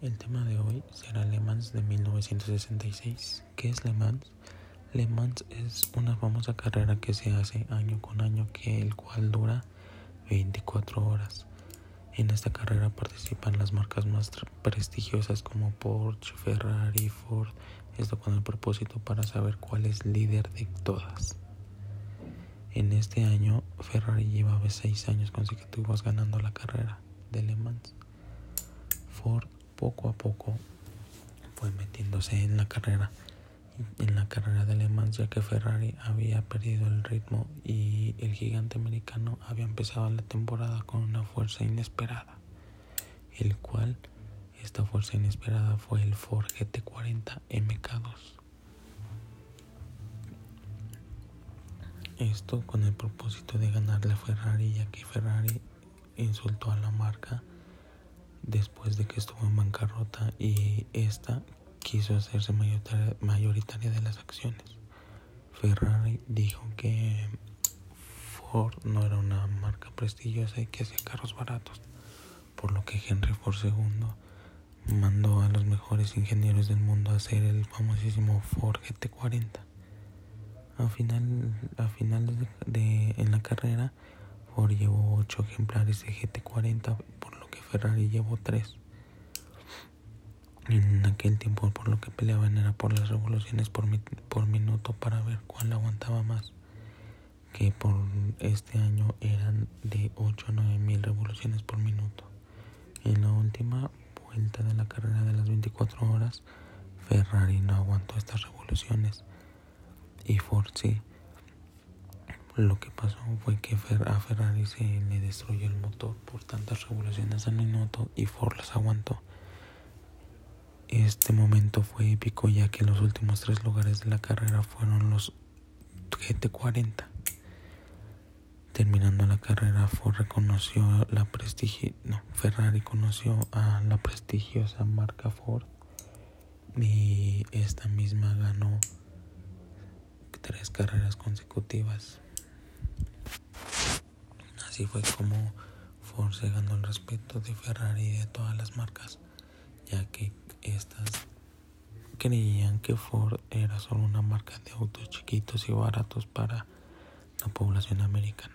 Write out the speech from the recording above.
El tema de hoy será Le Mans de 1966. ¿Qué es Le Mans? Le Mans es una famosa carrera que se hace año con año, que el cual dura 24 horas. En esta carrera participan las marcas más prestigiosas como Porsche, Ferrari, Ford, esto con el propósito para saber cuál es líder de todas. En este año, Ferrari llevaba seis años consecutivos ganando la carrera de Le Mans. Ford poco a poco fue metiéndose en la carrera, en la carrera de Le Mans, ya que Ferrari había perdido el ritmo y el gigante americano había empezado la temporada con una fuerza inesperada, el cual esta fuerza inesperada fue el Ford GT40 MK2. Esto con el propósito de ganarle a Ferrari, ya que Ferrari insultó a la marca después de que estuvo en bancarrota y esta quiso hacerse mayoritaria de las acciones. Ferrari dijo que Ford no era una marca prestigiosa y que hacía carros baratos, por lo que Henry Ford II mandó a los mejores ingenieros del mundo a hacer el famosísimo Ford GT40 a final, a finales de, en la carrera, Ford llevó 8 ejemplares de GT40, por Ferrari llevó 3. En aquel tiempo, por lo que peleaban era por las revoluciones por, por minuto para ver cuál aguantaba más. Que por este año eran de 8 a 9 mil revoluciones por minuto. En la última vuelta de la carrera de las 24 horas, Ferrari no aguantó estas revoluciones y Ford sí. Lo que pasó fue que a Ferrari se le destruyó el motor por tantas revoluciones al minuto y Ford las aguantó. Este momento fue épico ya que los últimos tres lugares de la carrera fueron los GT40. Terminando la carrera, Ford reconoció la prestigio, no, Ferrari conoció a la prestigiosa marca Ford y esta misma ganó tres carreras consecutivas. Así fue como Ford se ganó el respeto de Ferrari y de todas las marcas, ya que estas creían que Ford era solo una marca de autos chiquitos y baratos para la población americana.